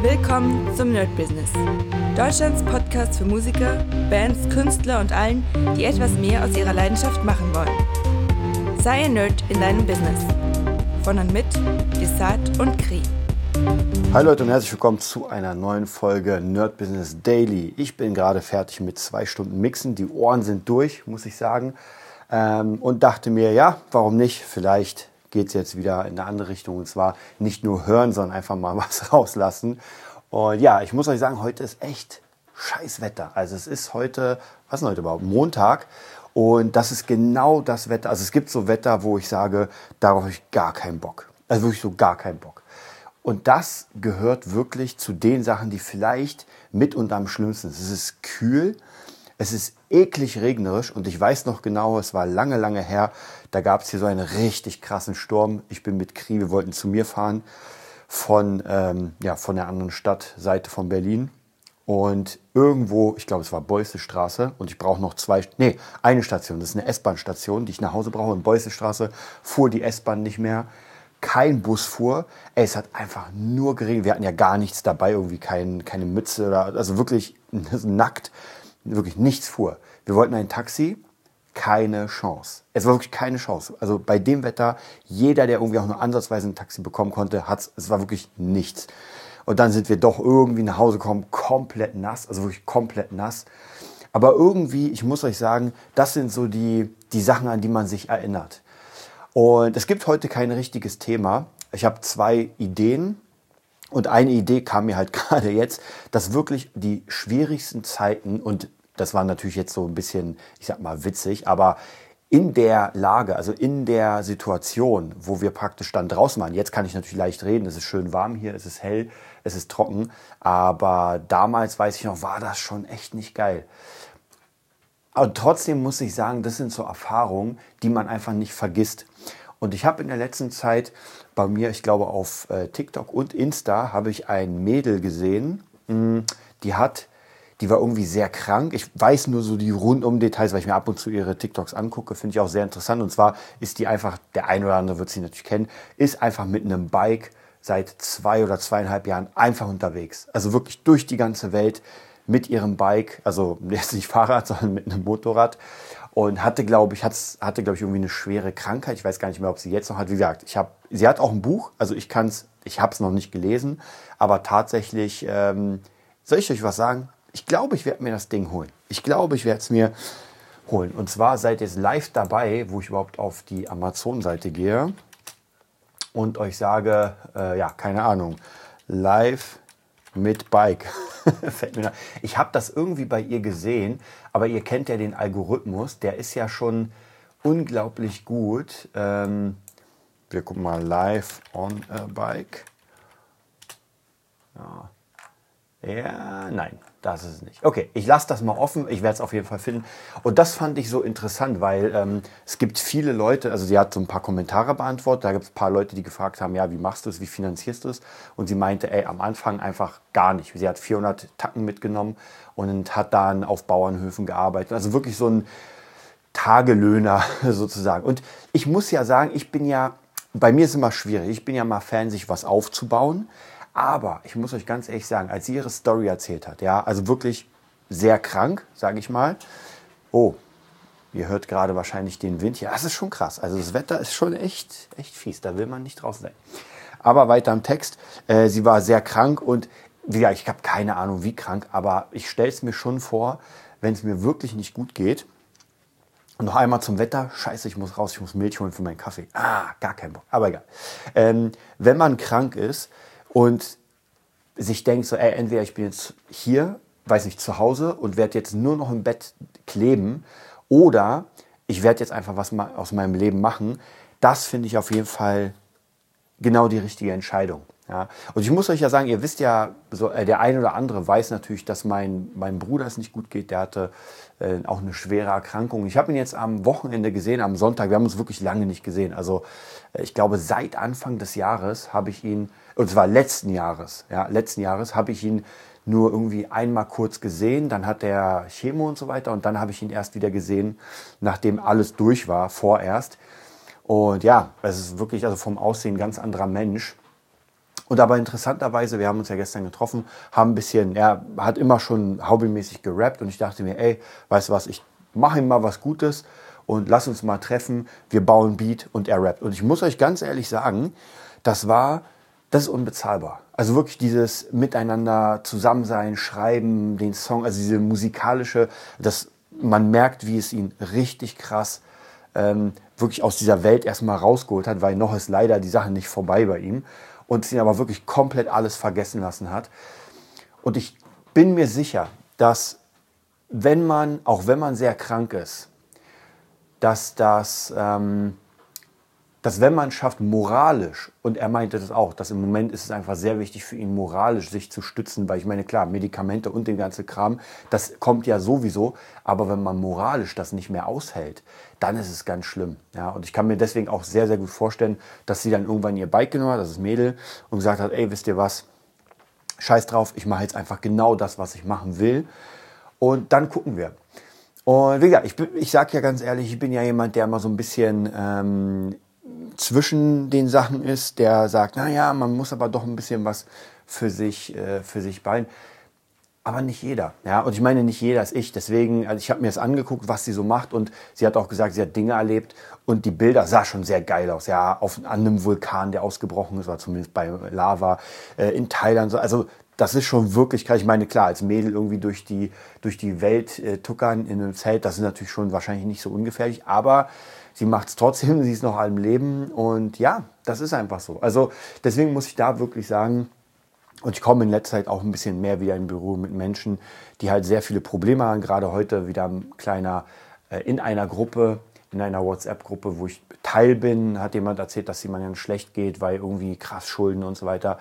Willkommen zum Nerd Business. Deutschlands Podcast für Musiker, Bands, Künstler und allen, die etwas mehr aus ihrer Leidenschaft machen wollen. Sei ein Nerd in deinem Business. Von und mit Desart und Kri. Hi Leute und herzlich willkommen zu einer neuen Folge Nerd Business Daily. Ich bin gerade fertig mit zwei Stunden Mixen. Die Ohren sind durch, muss ich sagen. Ähm, und dachte mir, ja, warum nicht? Vielleicht geht es jetzt wieder in eine andere Richtung. Und zwar nicht nur hören, sondern einfach mal was rauslassen. Und ja, ich muss euch sagen, heute ist echt scheiß Wetter. Also es ist heute, was ist heute überhaupt? Montag. Und das ist genau das Wetter. Also es gibt so Wetter, wo ich sage, darauf habe ich gar keinen Bock. Also wirklich so gar keinen Bock. Und das gehört wirklich zu den Sachen, die vielleicht mit und am schlimmsten sind. Es ist kühl, es ist eklig regnerisch und ich weiß noch genau, es war lange, lange her, da gab es hier so einen richtig krassen Sturm. Ich bin mit Kri, wir wollten zu mir fahren von, ähm, ja, von der anderen Stadtseite von Berlin. Und irgendwo, ich glaube, es war Beussestraße und ich brauche noch zwei, nee, eine Station. Das ist eine S-Bahn-Station, die ich nach Hause brauche. In Beussestraße fuhr die S-Bahn nicht mehr. Kein Bus fuhr. Ey, es hat einfach nur geregnet. Wir hatten ja gar nichts dabei, irgendwie kein, keine Mütze oder, also wirklich nackt. Wirklich nichts fuhr. Wir wollten ein Taxi keine Chance. Es war wirklich keine Chance. Also bei dem Wetter, jeder, der irgendwie auch nur ansatzweise ein Taxi bekommen konnte, hat es war wirklich nichts. Und dann sind wir doch irgendwie nach Hause gekommen, komplett nass, also wirklich komplett nass. Aber irgendwie, ich muss euch sagen, das sind so die, die Sachen, an die man sich erinnert. Und es gibt heute kein richtiges Thema. Ich habe zwei Ideen. Und eine Idee kam mir halt gerade jetzt, dass wirklich die schwierigsten Zeiten und das war natürlich jetzt so ein bisschen, ich sag mal, witzig, aber in der Lage, also in der Situation, wo wir praktisch dann draußen waren, jetzt kann ich natürlich leicht reden, es ist schön warm hier, es ist hell, es ist trocken, aber damals weiß ich noch, war das schon echt nicht geil. Aber trotzdem muss ich sagen, das sind so Erfahrungen, die man einfach nicht vergisst. Und ich habe in der letzten Zeit bei mir, ich glaube auf äh, TikTok und Insta, habe ich ein Mädel gesehen, hm, die hat die war irgendwie sehr krank. Ich weiß nur so die rundum Details, weil ich mir ab und zu ihre TikToks angucke, finde ich auch sehr interessant. Und zwar ist die einfach, der eine oder andere wird sie natürlich kennen, ist einfach mit einem Bike seit zwei oder zweieinhalb Jahren einfach unterwegs. Also wirklich durch die ganze Welt mit ihrem Bike, also jetzt nicht Fahrrad, sondern mit einem Motorrad. Und hatte, glaube ich, hatte, glaube ich, irgendwie eine schwere Krankheit. Ich weiß gar nicht mehr, ob sie jetzt noch hat. Wie gesagt, ich habe, sie hat auch ein Buch, also ich kann es, ich habe es noch nicht gelesen, aber tatsächlich, ähm, soll ich euch was sagen? Ich glaube, ich werde mir das Ding holen. Ich glaube, ich werde es mir holen. Und zwar seid ihr live dabei, wo ich überhaupt auf die Amazon-Seite gehe und euch sage, äh, ja, keine Ahnung, live mit Bike. ich habe das irgendwie bei ihr gesehen, aber ihr kennt ja den Algorithmus, der ist ja schon unglaublich gut. Ähm, wir gucken mal live on a bike. Ja. Ja, nein, das ist es nicht. Okay, ich lasse das mal offen. Ich werde es auf jeden Fall finden. Und das fand ich so interessant, weil ähm, es gibt viele Leute, also sie hat so ein paar Kommentare beantwortet. Da gibt es ein paar Leute, die gefragt haben, ja, wie machst du es, wie finanzierst du es? Und sie meinte, ey, am Anfang einfach gar nicht. Sie hat 400 Tacken mitgenommen und hat dann auf Bauernhöfen gearbeitet. Also wirklich so ein Tagelöhner sozusagen. Und ich muss ja sagen, ich bin ja, bei mir ist immer schwierig. Ich bin ja mal Fan, sich was aufzubauen. Aber ich muss euch ganz ehrlich sagen, als sie ihre Story erzählt hat, ja, also wirklich sehr krank, sage ich mal. Oh, ihr hört gerade wahrscheinlich den Wind. Ja, das ist schon krass. Also das Wetter ist schon echt, echt fies. Da will man nicht draußen sein. Aber weiter im Text. Äh, sie war sehr krank und ja, ich habe keine Ahnung, wie krank, aber ich stelle es mir schon vor, wenn es mir wirklich nicht gut geht. Und noch einmal zum Wetter. Scheiße, ich muss raus, ich muss Milch holen für meinen Kaffee. Ah, gar kein Bock. Aber egal. Ähm, wenn man krank ist, und sich denkt, so, ey, entweder ich bin jetzt hier, weiß nicht, zu Hause und werde jetzt nur noch im Bett kleben oder ich werde jetzt einfach was aus meinem Leben machen, das finde ich auf jeden Fall genau die richtige Entscheidung. Ja. Und ich muss euch ja sagen, ihr wisst ja, so, äh, der eine oder andere weiß natürlich, dass mein, mein Bruder es nicht gut geht. Der hatte äh, auch eine schwere Erkrankung. Ich habe ihn jetzt am Wochenende gesehen, am Sonntag. Wir haben uns wirklich lange nicht gesehen. Also äh, ich glaube, seit Anfang des Jahres habe ich ihn, und zwar letzten Jahres, ja, letzten Jahres habe ich ihn nur irgendwie einmal kurz gesehen, dann hat er Chemo und so weiter und dann habe ich ihn erst wieder gesehen, nachdem alles durch war, vorerst. Und ja, es ist wirklich also vom Aussehen ganz anderer Mensch. Und aber interessanterweise, wir haben uns ja gestern getroffen, haben ein bisschen, er hat immer schon hobbymäßig gerappt und ich dachte mir, ey, weißt du was, ich mache ihm mal was Gutes und lass uns mal treffen, wir bauen Beat und er rappt. Und ich muss euch ganz ehrlich sagen, das war, das ist unbezahlbar. Also wirklich dieses Miteinander zusammen schreiben, den Song, also diese musikalische, das, man merkt, wie es ihn richtig krass ähm, wirklich aus dieser Welt erstmal rausgeholt hat, weil noch ist leider die Sache nicht vorbei bei ihm und es ihn aber wirklich komplett alles vergessen lassen hat. Und ich bin mir sicher, dass wenn man, auch wenn man sehr krank ist, dass das, ähm, dass wenn man schafft, moralisch, und er meinte das auch, dass im Moment ist es einfach sehr wichtig für ihn, moralisch sich zu stützen, weil ich meine, klar, Medikamente und den ganzen Kram, das kommt ja sowieso, aber wenn man moralisch das nicht mehr aushält, dann ist es ganz schlimm. Ja, und ich kann mir deswegen auch sehr, sehr gut vorstellen, dass sie dann irgendwann ihr Bike genommen hat, das ist Mädel, und gesagt hat, ey, wisst ihr was, scheiß drauf, ich mache jetzt einfach genau das, was ich machen will. Und dann gucken wir. Und wie gesagt, ich, ich sage ja ganz ehrlich, ich bin ja jemand, der immer so ein bisschen ähm, zwischen den Sachen ist, der sagt, naja, man muss aber doch ein bisschen was für sich, äh, für sich behalten. Aber nicht jeder. Ja? Und ich meine, nicht jeder ist ich. Deswegen, also ich habe mir das angeguckt, was sie so macht. Und sie hat auch gesagt, sie hat Dinge erlebt. Und die Bilder sah schon sehr geil aus. Ja, auf, einem Vulkan, der ausgebrochen ist, war zumindest bei Lava, äh, in Thailand. Also das ist schon wirklich. Ich meine, klar, als Mädel irgendwie durch die, durch die Welt äh, tuckern in einem Zelt, das ist natürlich schon wahrscheinlich nicht so ungefährlich. Aber sie macht es trotzdem, sie ist noch allem Leben. Und ja, das ist einfach so. Also deswegen muss ich da wirklich sagen, und ich komme in letzter Zeit auch ein bisschen mehr wieder in Büro mit Menschen, die halt sehr viele Probleme haben. Gerade heute wieder ein kleiner äh, in einer Gruppe, in einer WhatsApp-Gruppe, wo ich Teil bin, hat jemand erzählt, dass jemandem schlecht geht, weil irgendwie krass Schulden und so weiter.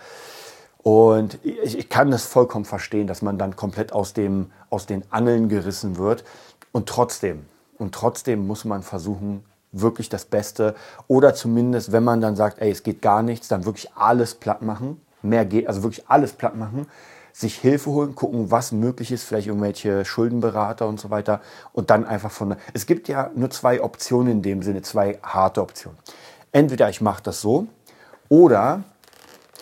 Und ich, ich, kann das vollkommen verstehen, dass man dann komplett aus, dem, aus den Angeln gerissen wird. Und trotzdem, und trotzdem muss man versuchen, wirklich das Beste oder zumindest, wenn man dann sagt, ey, es geht gar nichts, dann wirklich alles platt machen mehr geht, also wirklich alles platt machen, sich Hilfe holen, gucken, was möglich ist, vielleicht irgendwelche Schuldenberater und so weiter und dann einfach von. Es gibt ja nur zwei Optionen in dem Sinne, zwei harte Optionen. Entweder ich mache das so oder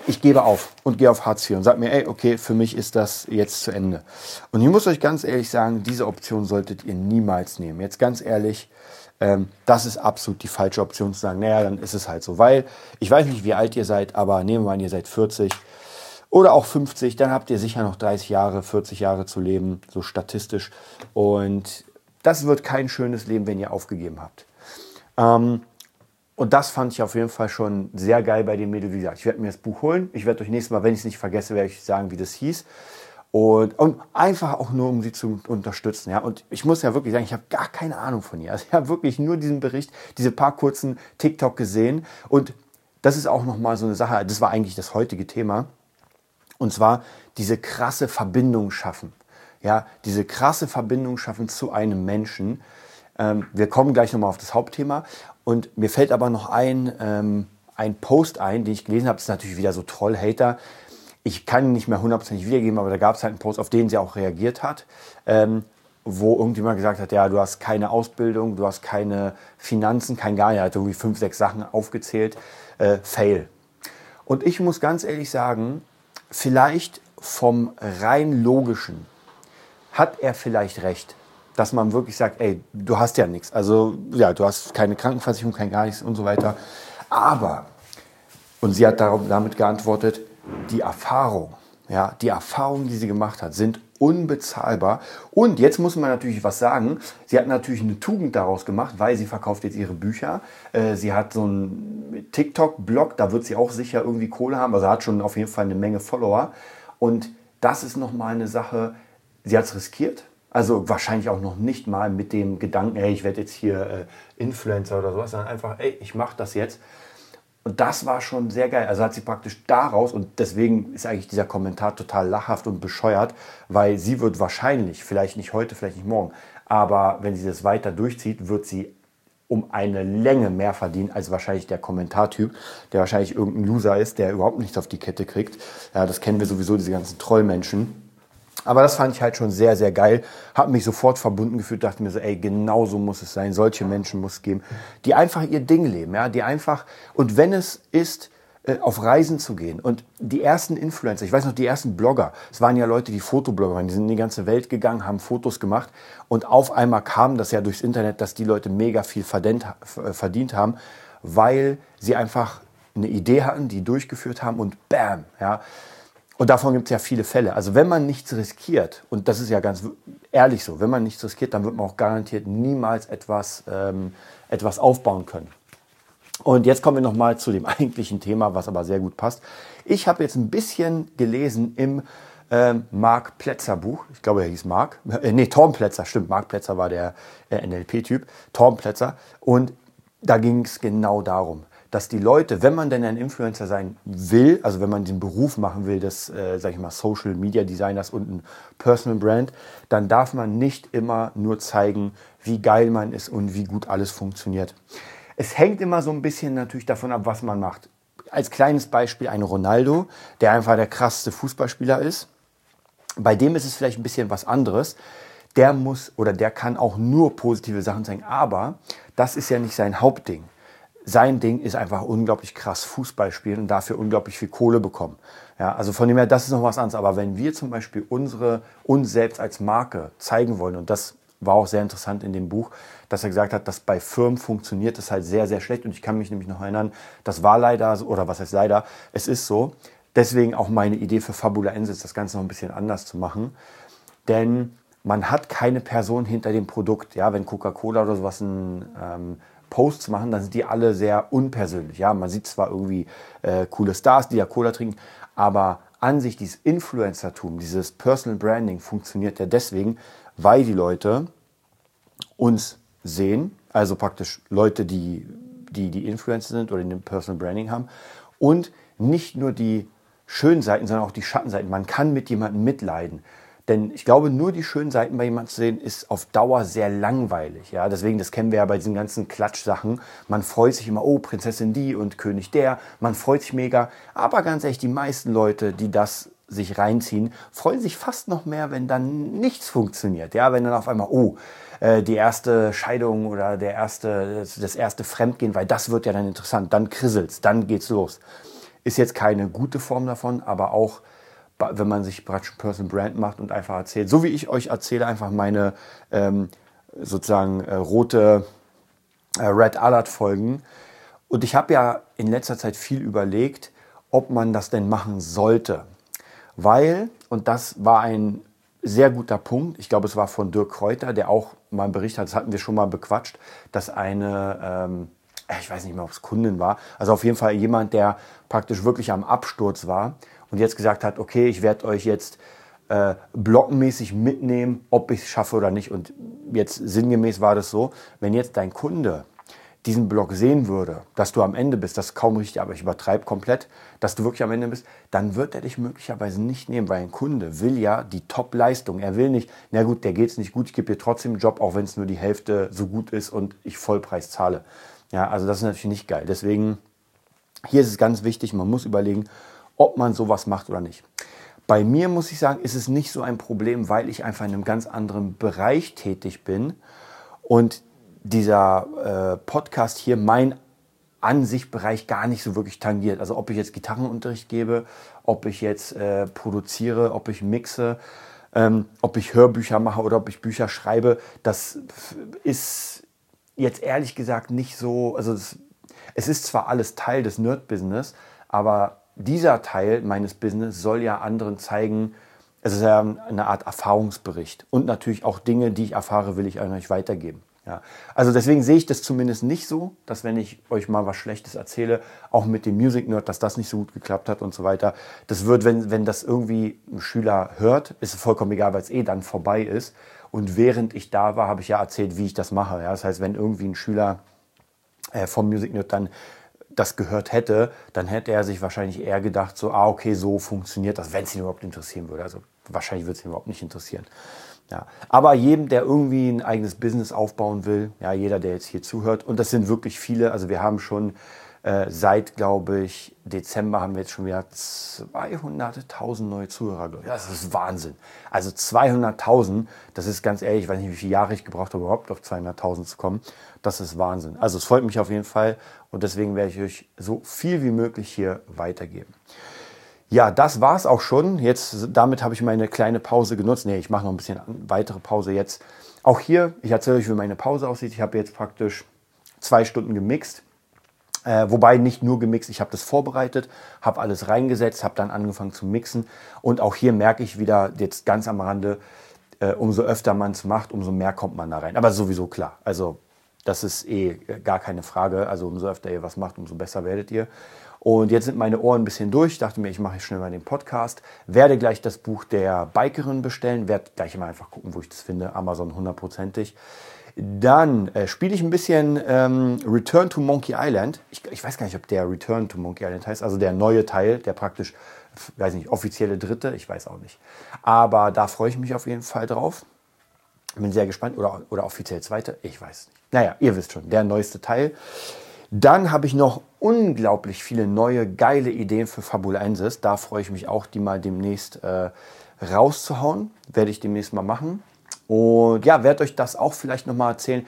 ich gebe auf und gehe auf Hartz IV und sage mir, ey, okay, für mich ist das jetzt zu Ende. Und ich muss euch ganz ehrlich sagen, diese Option solltet ihr niemals nehmen. Jetzt ganz ehrlich, ähm, das ist absolut die falsche Option zu sagen, naja, dann ist es halt so. Weil ich weiß nicht, wie alt ihr seid, aber nehmen wir an, ihr seid 40 oder auch 50, dann habt ihr sicher noch 30 Jahre, 40 Jahre zu leben, so statistisch. Und das wird kein schönes Leben, wenn ihr aufgegeben habt. Ähm, und das fand ich auf jeden Fall schon sehr geil bei dem Mädel. Wie gesagt, ich werde mir das Buch holen. Ich werde euch nächstes Mal, wenn ich es nicht vergesse, werde ich sagen, wie das hieß. Und, und, einfach auch nur, um sie zu unterstützen. Ja? Und ich muss ja wirklich sagen, ich habe gar keine Ahnung von ihr. Also ich habe wirklich nur diesen Bericht, diese paar kurzen TikTok gesehen. Und das ist auch nochmal so eine Sache, das war eigentlich das heutige Thema. Und zwar diese krasse Verbindung schaffen. Ja, diese krasse Verbindung schaffen zu einem Menschen. Ähm, wir kommen gleich nochmal auf das Hauptthema. Und mir fällt aber noch ein, ähm, ein Post ein, den ich gelesen habe. Das ist natürlich wieder so Troll-Hater ich kann ihn nicht mehr hundertprozentig wiedergeben, aber da gab es halt einen Post, auf den sie auch reagiert hat, ähm, wo irgendjemand gesagt hat, ja, du hast keine Ausbildung, du hast keine Finanzen, kein gar, er hat irgendwie fünf, sechs Sachen aufgezählt, äh, fail. Und ich muss ganz ehrlich sagen, vielleicht vom rein logischen hat er vielleicht recht, dass man wirklich sagt, ey, du hast ja nichts. Also ja, du hast keine Krankenversicherung, kein gar nichts und so weiter. Aber, und sie hat damit geantwortet, die Erfahrung, ja, die Erfahrungen, die sie gemacht hat, sind unbezahlbar. Und jetzt muss man natürlich was sagen. Sie hat natürlich eine Tugend daraus gemacht, weil sie verkauft jetzt ihre Bücher. Äh, sie hat so einen TikTok-Blog, da wird sie auch sicher irgendwie Kohle haben. Also hat schon auf jeden Fall eine Menge Follower. Und das ist nochmal eine Sache, sie hat es riskiert. Also wahrscheinlich auch noch nicht mal mit dem Gedanken, hey, ich werde jetzt hier äh, Influencer oder sowas, sondern einfach, ey, ich mache das jetzt. Und das war schon sehr geil. Also hat sie praktisch daraus, und deswegen ist eigentlich dieser Kommentar total lachhaft und bescheuert, weil sie wird wahrscheinlich, vielleicht nicht heute, vielleicht nicht morgen, aber wenn sie das weiter durchzieht, wird sie um eine Länge mehr verdienen als wahrscheinlich der Kommentartyp, der wahrscheinlich irgendein Loser ist, der überhaupt nichts auf die Kette kriegt. Ja, das kennen wir sowieso, diese ganzen Trollmenschen. Aber das fand ich halt schon sehr, sehr geil. Habe mich sofort verbunden gefühlt, dachte mir so, ey, genau so muss es sein. Solche Menschen muss es geben, die einfach ihr Ding leben, ja, die einfach, und wenn es ist, äh, auf Reisen zu gehen. Und die ersten Influencer, ich weiß noch, die ersten Blogger, es waren ja Leute, die Fotoblogger waren, die sind in die ganze Welt gegangen, haben Fotos gemacht und auf einmal kam das ja durchs Internet, dass die Leute mega viel verdient, äh, verdient haben, weil sie einfach eine Idee hatten, die durchgeführt haben und bam, ja. Und davon gibt es ja viele Fälle. Also wenn man nichts riskiert, und das ist ja ganz ehrlich so, wenn man nichts riskiert, dann wird man auch garantiert niemals etwas, ähm, etwas aufbauen können. Und jetzt kommen wir nochmal zu dem eigentlichen Thema, was aber sehr gut passt. Ich habe jetzt ein bisschen gelesen im ähm, Mark Plätzer Buch. Ich glaube, er hieß Mark. Äh, nee, Torm Plätzer, stimmt. Mark Plätzer war der äh, NLP-Typ. Torm Plätzer. Und da ging es genau darum, dass die Leute, wenn man denn ein Influencer sein will, also wenn man den Beruf machen will des, äh, sag ich mal, Social Media Designers und ein Personal Brand, dann darf man nicht immer nur zeigen, wie geil man ist und wie gut alles funktioniert. Es hängt immer so ein bisschen natürlich davon ab, was man macht. Als kleines Beispiel ein Ronaldo, der einfach der krasseste Fußballspieler ist. Bei dem ist es vielleicht ein bisschen was anderes. Der muss oder der kann auch nur positive Sachen zeigen, aber das ist ja nicht sein Hauptding. Sein Ding ist einfach unglaublich krass Fußball spielen und dafür unglaublich viel Kohle bekommen. Ja, also von dem her, das ist noch was anderes. Aber wenn wir zum Beispiel unsere, uns selbst als Marke zeigen wollen, und das war auch sehr interessant in dem Buch, dass er gesagt hat, dass bei Firmen funktioniert das halt sehr, sehr schlecht. Und ich kann mich nämlich noch erinnern, das war leider, oder was heißt leider, es ist so. Deswegen auch meine Idee für Fabula Ensis, das Ganze noch ein bisschen anders zu machen. Denn man hat keine Person hinter dem Produkt. Ja, wenn Coca-Cola oder sowas ein ähm, Posts machen, dann sind die alle sehr unpersönlich. Ja, man sieht zwar irgendwie äh, coole Stars, die ja Cola trinken, aber an sich dieses Influencertum, dieses Personal Branding funktioniert ja deswegen, weil die Leute uns sehen, also praktisch Leute, die die, die Influencer sind oder den Personal Branding haben und nicht nur die schönen Seiten, sondern auch die Schattenseiten. Man kann mit jemandem mitleiden. Denn ich glaube, nur die schönen Seiten bei jemandem zu sehen, ist auf Dauer sehr langweilig. Ja, deswegen, das kennen wir ja bei diesen ganzen Klatschsachen. Man freut sich immer, oh, Prinzessin die und König der. Man freut sich mega. Aber ganz ehrlich, die meisten Leute, die das sich reinziehen, freuen sich fast noch mehr, wenn dann nichts funktioniert. Ja, wenn dann auf einmal, oh, äh, die erste Scheidung oder der erste, das erste Fremdgehen, weil das wird ja dann interessant, dann krisselt's, dann geht's los. Ist jetzt keine gute Form davon, aber auch wenn man sich praktisch Person Brand macht und einfach erzählt, so wie ich euch erzähle, einfach meine ähm, sozusagen äh, rote äh, Red Alert Folgen. Und ich habe ja in letzter Zeit viel überlegt, ob man das denn machen sollte. Weil, und das war ein sehr guter Punkt, ich glaube, es war von Dirk Kräuter, der auch mal einen Bericht hat, das hatten wir schon mal bequatscht, dass eine, ähm, ich weiß nicht mehr, ob es Kundin war, also auf jeden Fall jemand, der praktisch wirklich am Absturz war und jetzt gesagt hat, okay, ich werde euch jetzt äh, blockenmäßig mitnehmen, ob ich es schaffe oder nicht. Und jetzt sinngemäß war das so, wenn jetzt dein Kunde diesen Block sehen würde, dass du am Ende bist, das ist kaum richtig, aber ich übertreibe komplett, dass du wirklich am Ende bist, dann wird er dich möglicherweise nicht nehmen, weil ein Kunde will ja die Top-Leistung. Er will nicht, na gut, der geht es nicht gut, ich gebe dir trotzdem einen Job, auch wenn es nur die Hälfte so gut ist und ich Vollpreis zahle. Ja, also das ist natürlich nicht geil. Deswegen, hier ist es ganz wichtig, man muss überlegen, ob man sowas macht oder nicht. Bei mir muss ich sagen, ist es nicht so ein Problem, weil ich einfach in einem ganz anderen Bereich tätig bin und dieser äh, Podcast hier mein Ansichtbereich gar nicht so wirklich tangiert. Also ob ich jetzt Gitarrenunterricht gebe, ob ich jetzt äh, produziere, ob ich mixe, ähm, ob ich Hörbücher mache oder ob ich Bücher schreibe, das ist jetzt ehrlich gesagt nicht so, also das, es ist zwar alles Teil des Nerd-Business, aber dieser Teil meines Business soll ja anderen zeigen, es ist ja eine Art Erfahrungsbericht. Und natürlich auch Dinge, die ich erfahre, will ich an euch weitergeben. Ja. Also deswegen sehe ich das zumindest nicht so, dass wenn ich euch mal was Schlechtes erzähle, auch mit dem Music Nerd, dass das nicht so gut geklappt hat und so weiter. Das wird, wenn, wenn das irgendwie ein Schüler hört, ist es vollkommen egal, weil es eh dann vorbei ist. Und während ich da war, habe ich ja erzählt, wie ich das mache. Ja. Das heißt, wenn irgendwie ein Schüler äh, vom Music Nerd dann das gehört hätte, dann hätte er sich wahrscheinlich eher gedacht, so, ah, okay, so funktioniert das, wenn es ihn überhaupt interessieren würde. Also wahrscheinlich würde es ihn überhaupt nicht interessieren. Ja. Aber jedem, der irgendwie ein eigenes Business aufbauen will, ja, jeder, der jetzt hier zuhört, und das sind wirklich viele, also wir haben schon Äh, seit, glaube ich, Dezember haben wir jetzt schon wieder 200.000 neue Zuhörer. Das ist Wahnsinn. Also 200.000, das ist ganz ehrlich, ich weiß nicht, wie viele Jahre ich gebraucht habe, überhaupt auf 200.000 zu kommen. Das ist Wahnsinn. Also es freut mich auf jeden Fall und deswegen werde ich euch so viel wie möglich hier weitergeben. Ja, das war es auch schon. Jetzt, damit habe ich meine kleine Pause genutzt. Nee, ich mache noch ein bisschen weitere Pause jetzt. Auch hier, ich erzähle euch, wie meine Pause aussieht. Ich habe jetzt praktisch zwei Stunden gemixt. Äh, wobei nicht nur gemixt, ich habe das vorbereitet, habe alles reingesetzt, habe dann angefangen zu mixen. Und auch hier merke ich wieder jetzt ganz am Rande, äh, umso öfter man es macht, umso mehr kommt man da rein. Aber sowieso klar. Also das ist eh gar keine Frage. Also umso öfter ihr was macht, umso besser werdet ihr. Und jetzt sind meine Ohren ein bisschen durch. Ich dachte mir, ich mache schnell mal den Podcast. Werde gleich das Buch der Bikerin bestellen. Werde gleich mal einfach gucken, wo ich das finde. Amazon hundertprozentig. Dann äh, spiele ich ein bisschen ähm, Return to Monkey Island. Ich, ich, weiß gar nicht, ob der Return to Monkey Island heißt. Also der neue Teil, der praktisch, weiß nicht, offizielle dritte. Ich weiß auch nicht. Aber da freue ich mich auf jeden Fall drauf. Bin sehr gespannt. Oder, oder offiziell zweite. Ich weiß nicht. Naja, ihr wisst schon, der neueste Teil. Dann habe ich noch unglaublich viele neue, geile Ideen für Fabulensis. Da freue ich mich auch, die mal demnächst äh, rauszuhauen. Werde ich demnächst mal machen. Und ja, werde euch das auch vielleicht nochmal erzählen,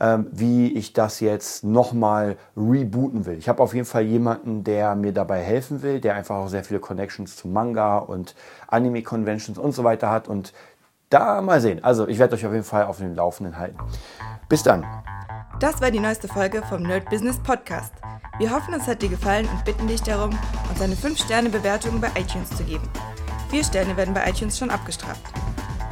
ähm, wie ich das jetzt nochmal rebooten will. Ich habe auf jeden Fall jemanden, der mir dabei helfen will, der einfach auch sehr viele Connections zu Manga und Anime-Conventions und so weiter hat. Und da mal sehen. Also ich werde euch auf jeden Fall auf dem Laufenden halten. Bis dann. Das war die neueste Folge vom Nerd Business Podcast. Wir hoffen, es hat dir gefallen und bitten dich darum, uns eine 5-Sterne-Bewertung bei iTunes zu geben. 4 Sterne werden bei iTunes schon abgestraft.